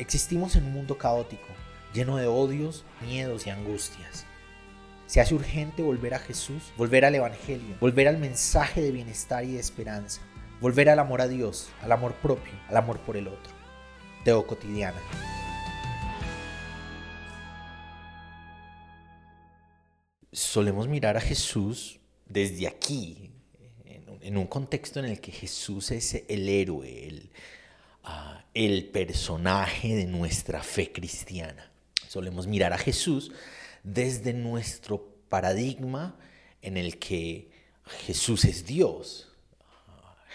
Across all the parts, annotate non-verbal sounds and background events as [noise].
Existimos en un mundo caótico, lleno de odios, miedos y angustias. Se hace urgente volver a Jesús, volver al Evangelio, volver al mensaje de bienestar y de esperanza, volver al amor a Dios, al amor propio, al amor por el otro. Teo cotidiana. Solemos mirar a Jesús desde aquí, en un contexto en el que Jesús es el héroe, el, el personaje de nuestra fe cristiana. Solemos mirar a Jesús desde nuestro paradigma en el que Jesús es Dios,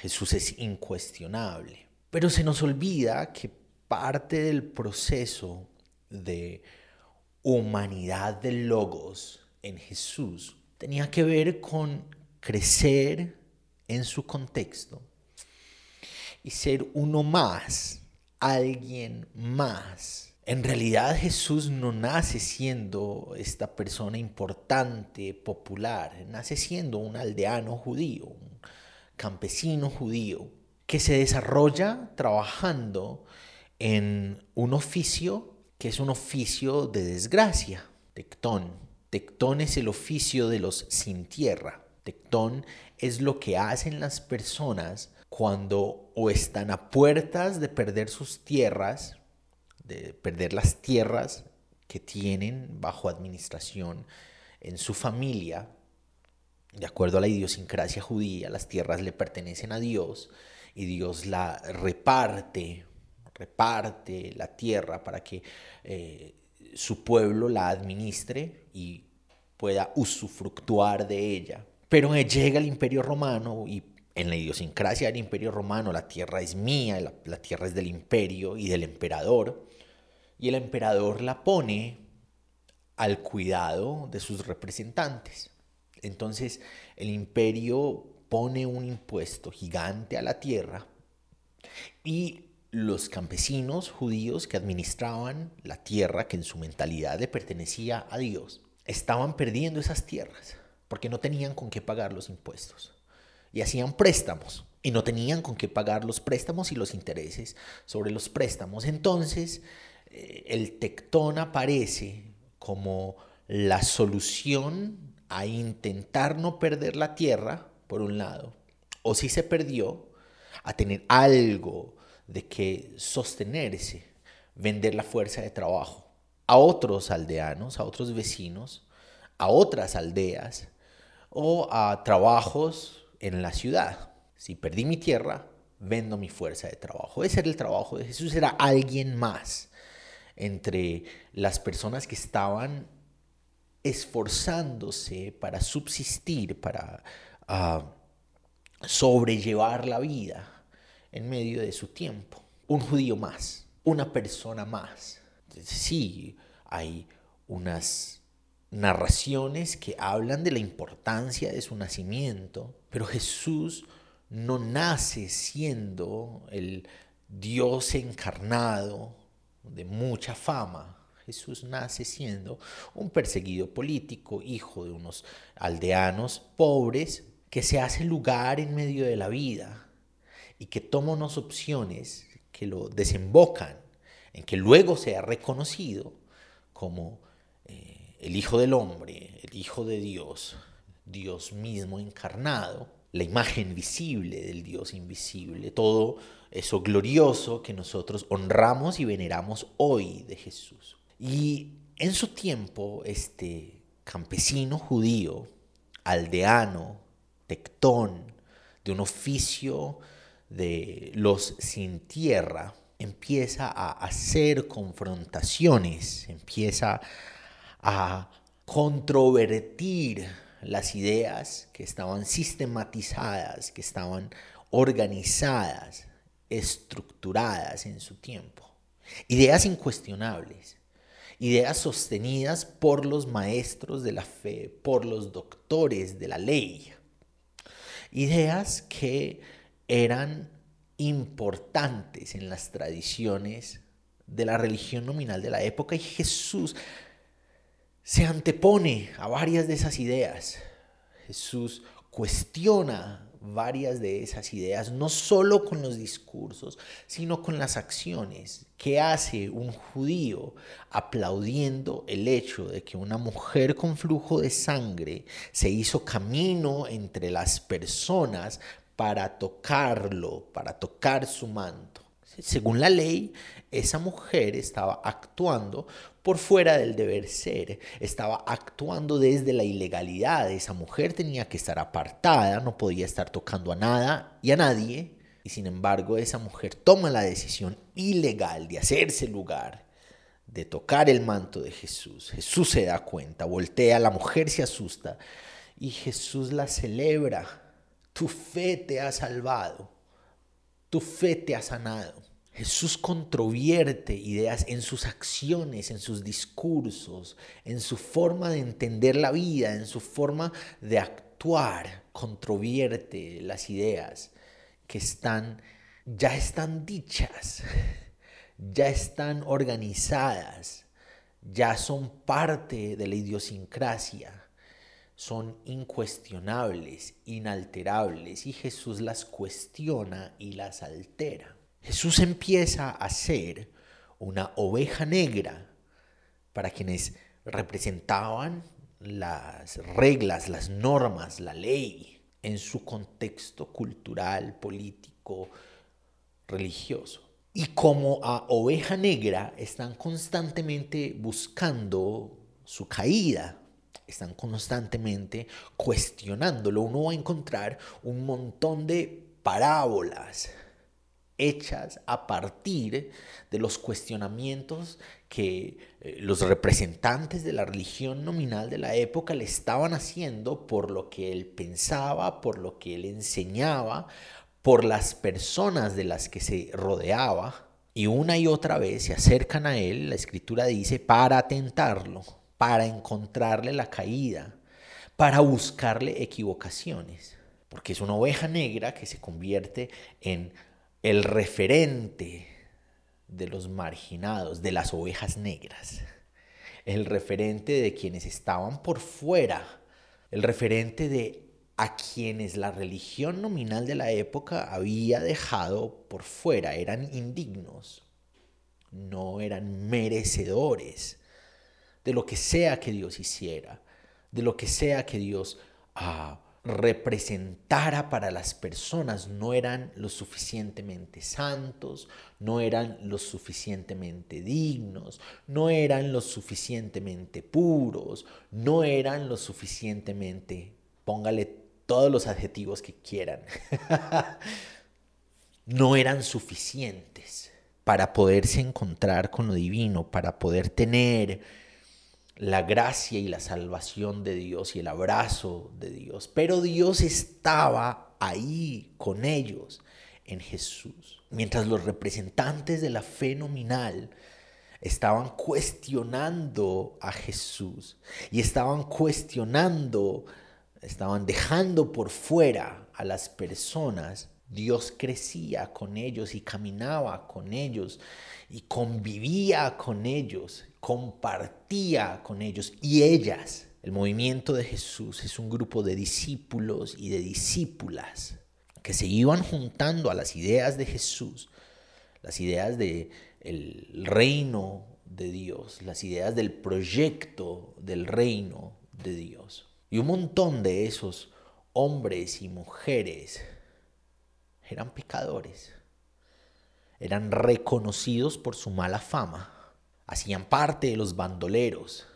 Jesús es incuestionable. Pero se nos olvida que parte del proceso de humanidad del logos en Jesús tenía que ver con crecer en su contexto, y ser uno más, alguien más. En realidad Jesús no nace siendo esta persona importante, popular, nace siendo un aldeano judío, un campesino judío, que se desarrolla trabajando en un oficio que es un oficio de desgracia, tectón. Tectón es el oficio de los sin tierra. Tectón es lo que hacen las personas cuando o están a puertas de perder sus tierras, de perder las tierras que tienen bajo administración en su familia, de acuerdo a la idiosincrasia judía, las tierras le pertenecen a Dios y Dios la reparte, reparte la tierra para que eh, su pueblo la administre y pueda usufructuar de ella. Pero llega el imperio romano y en la idiosincrasia del imperio romano, la tierra es mía, la, tierra es del imperio y del emperador, y el emperador la pone al cuidado de sus representantes. Entonces el imperio pone un impuesto gigante a la tierra y los campesinos judíos que administraban la tierra que en su mentalidad le pertenecía a Dios, estaban perdiendo esas tierras porque no tenían con qué pagar los impuestos y hacían préstamos y no tenían con qué pagar los préstamos y los intereses sobre los préstamos. Entonces, eh, el tectón aparece como la solución a intentar no perder la tierra, por un lado, o si se perdió, a tener algo de que sostenerse, vender la fuerza de trabajo a otros aldeanos, a otros vecinos, a otras aldeas o a trabajos en la ciudad. Si perdí mi tierra, vendo mi fuerza de trabajo. Ese era el trabajo de Jesús, era alguien más entre las personas que estaban esforzándose para subsistir, para ah, sobrellevar la vida en medio de su tiempo. Un judío más, una persona más. Sí, hay unas narraciones que hablan de la importancia de su nacimiento, pero Jesús no nace siendo el Dios encarnado de mucha fama. Jesús nace siendo un perseguido político, hijo de unos aldeanos pobres, que se hace lugar en medio de la vida y que toma unas opciones que lo desembocan en que luego sea reconocido como eh, el Hijo del Hombre, el Hijo de Dios, Dios mismo encarnado, la imagen visible del Dios invisible, todo eso glorioso que nosotros honramos y veneramos hoy de Jesús. Y en su tiempo, este campesino judío, aldeano, tectón, de un oficio de los sin tierra, empieza a hacer confrontaciones, empieza a controvertir las ideas que estaban sistematizadas, que estaban organizadas, estructuradas en su tiempo. Ideas incuestionables, ideas sostenidas por los maestros de la fe, por los doctores de la ley. Ideas que eran importantes en las tradiciones de la religión nominal de la época y Jesús se antepone a varias de esas ideas. Jesús cuestiona varias de esas ideas, no solo con los discursos, sino con las acciones. ¿Qué hace un judío aplaudiendo el hecho de que una mujer con flujo de sangre se hizo camino entre las personas para tocarlo, para tocar su manto? Según la ley, esa mujer estaba actuando por fuera del deber ser, estaba actuando desde la ilegalidad. Esa mujer tenía que estar apartada, no podía estar tocando a nada y a nadie. Y sin embargo, esa mujer toma la decisión ilegal de hacerse lugar, de tocar el manto de Jesús. Jesús se da cuenta, voltea, la mujer se asusta y Jesús la celebra. Tu fe te ha salvado, tu fe te ha sanado. Jesús controvierte ideas en sus acciones, en sus discursos, en su forma de entender la vida, en su forma de actuar. Controvierte las ideas que están ya están dichas, [laughs] ya están organizadas, ya son parte de la idiosincrasia, son incuestionables, inalterables y Jesús las cuestiona y las altera. Jesús empieza a ser una oveja negra para quienes representaban las reglas, las normas, la ley en su contexto cultural, político, religioso. Y como a oveja negra están constantemente buscando su caída, están constantemente cuestionándolo, uno va a encontrar un montón de parábolas hechas a partir de los cuestionamientos que eh, los representantes de la religión nominal de la época le estaban haciendo por lo que él pensaba, por lo que él enseñaba, por las personas de las que se rodeaba. Y una y otra vez se acercan a él, la escritura dice, para tentarlo, para encontrarle la caída, para buscarle equivocaciones porque es una oveja negra que se convierte en el referente de los marginados, de las ovejas negras, el referente de quienes estaban por fuera, el referente de a quienes la religión nominal de la época había dejado por fuera, eran indignos, no eran merecedores de lo que sea que Dios hiciera, de lo que sea que Dios ah, representara para las personas no eran lo suficientemente santos, no eran lo suficientemente dignos, no eran lo suficientemente puros, no eran lo suficientemente, póngale todos los adjetivos que quieran, [laughs] no eran suficientes para poderse encontrar con lo divino, para poder tener la gracia y la salvación de Dios y el abrazo de Dios. Pero Dios estaba ahí con ellos en Jesús. Mientras los representantes de la fe nominal estaban cuestionando a Jesús y estaban cuestionando, estaban dejando por fuera a las personas, Dios crecía con ellos y caminaba con ellos y convivía con ellos compartía con ellos y ellas. El movimiento de Jesús es un grupo de discípulos y de discípulas que se iban juntando a las ideas de Jesús, las ideas del el reino de Dios, las ideas del proyecto del reino de Dios. Y un montón de esos hombres y mujeres eran pecadores, eran reconocidos por su mala fama. Hacían parte de los bandoleros,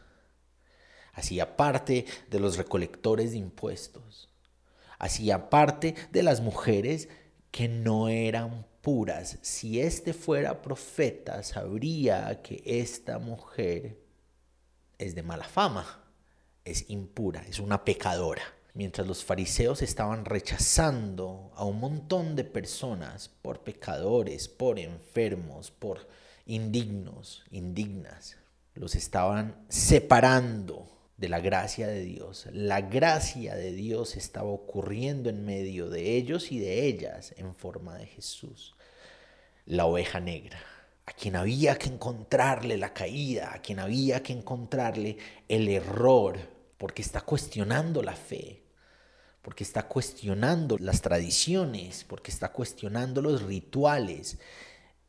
hacía parte de los recolectores de impuestos, hacía parte de las mujeres que no eran puras. Si éste fuera profeta, sabría que esta mujer es de mala fama, es impura, es una pecadora. Mientras los fariseos estaban rechazando a un montón de personas por pecadores, por enfermos, por indignos, indignas. Los estaban separando de la gracia de Dios. La gracia de Dios estaba ocurriendo en medio de ellos y de ellas en forma de Jesús, la oveja negra, a quien había que encontrarle la caída, a quien había que encontrarle el error, porque está cuestionando la fe, porque está cuestionando las tradiciones, porque está cuestionando los rituales.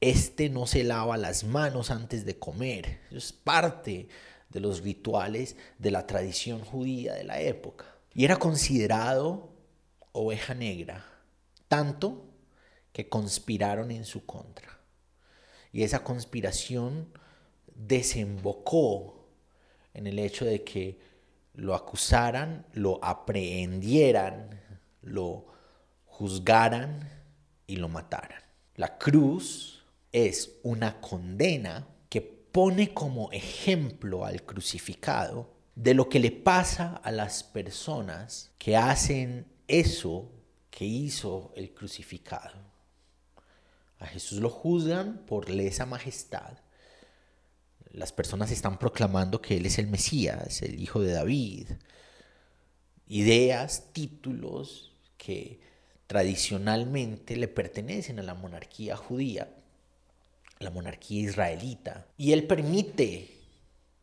Este no se lava las manos antes de comer. Es parte de los rituales de la tradición judía de la época. Y era considerado oveja negra, tanto que conspiraron en su contra. Y esa conspiración desembocó en el hecho de que lo acusaran, lo aprehendieran, lo juzgaran y lo mataran. La cruz es una condena que pone como ejemplo al crucificado de lo que le pasa a las personas que hacen eso que hizo el crucificado. A Jesús lo juzgan por lesa majestad. Las personas están proclamando que Él es el Mesías, el Hijo de David. Ideas, títulos que tradicionalmente le pertenecen a la monarquía judía, la monarquía israelita. Y Él permite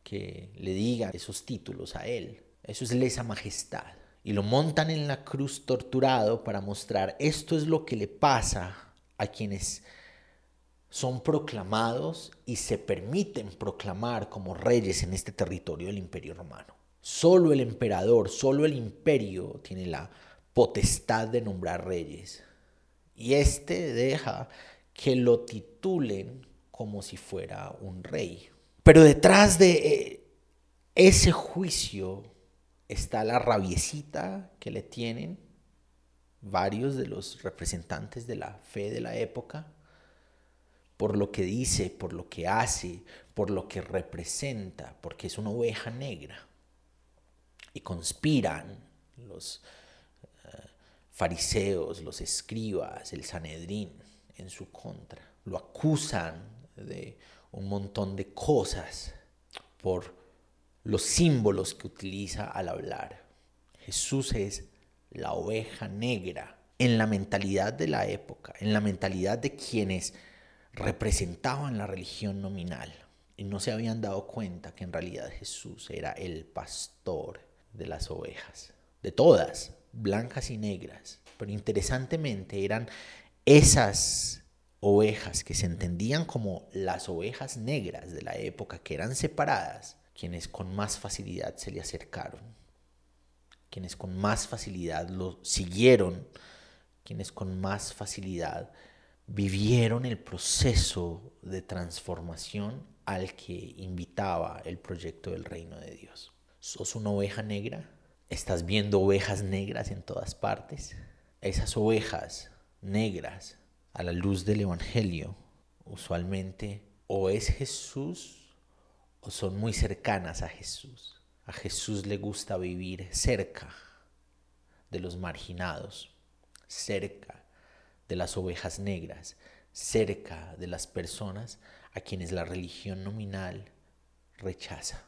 que le digan esos títulos a Él. Eso es lesa majestad y lo montan en la cruz torturado para mostrar esto es lo que le pasa a quienes son proclamados y se permiten proclamar como reyes en este territorio del imperio romano. Solo el emperador, solo el imperio tiene la potestad de nombrar reyes. Y este deja que lo titulen como si fuera un rey. Pero detrás de eh, ese juicio está la rabiecita que le tienen varios de los representantes de la fe de la época por lo que dice, por lo que hace, por lo que representa, porque es una oveja negra. Y conspiran los eh, fariseos, los escribas, el Sanedrín en su contra. Lo acusan de un montón de cosas por los símbolos que utiliza al hablar. Jesús es la oveja negra en la mentalidad de la época, en la mentalidad de quienes representaban la religión nominal y no se habían dado cuenta que en realidad Jesús era el pastor de las ovejas, de todas, blancas y negras. Pero interesantemente eran esas ovejas que se entendían como las ovejas negras de la época, que eran separadas, quienes con más facilidad se le acercaron, quienes con más facilidad lo siguieron, quienes con más facilidad vivieron el proceso de transformación al que invitaba el proyecto del reino de Dios. ¿Sos una oveja negra? ¿Estás viendo ovejas negras en todas partes? Esas ovejas negras a la luz del Evangelio usualmente o es Jesús son muy cercanas a Jesús. A Jesús le gusta vivir cerca de los marginados, cerca de las ovejas negras, cerca de las personas a quienes la religión nominal rechaza.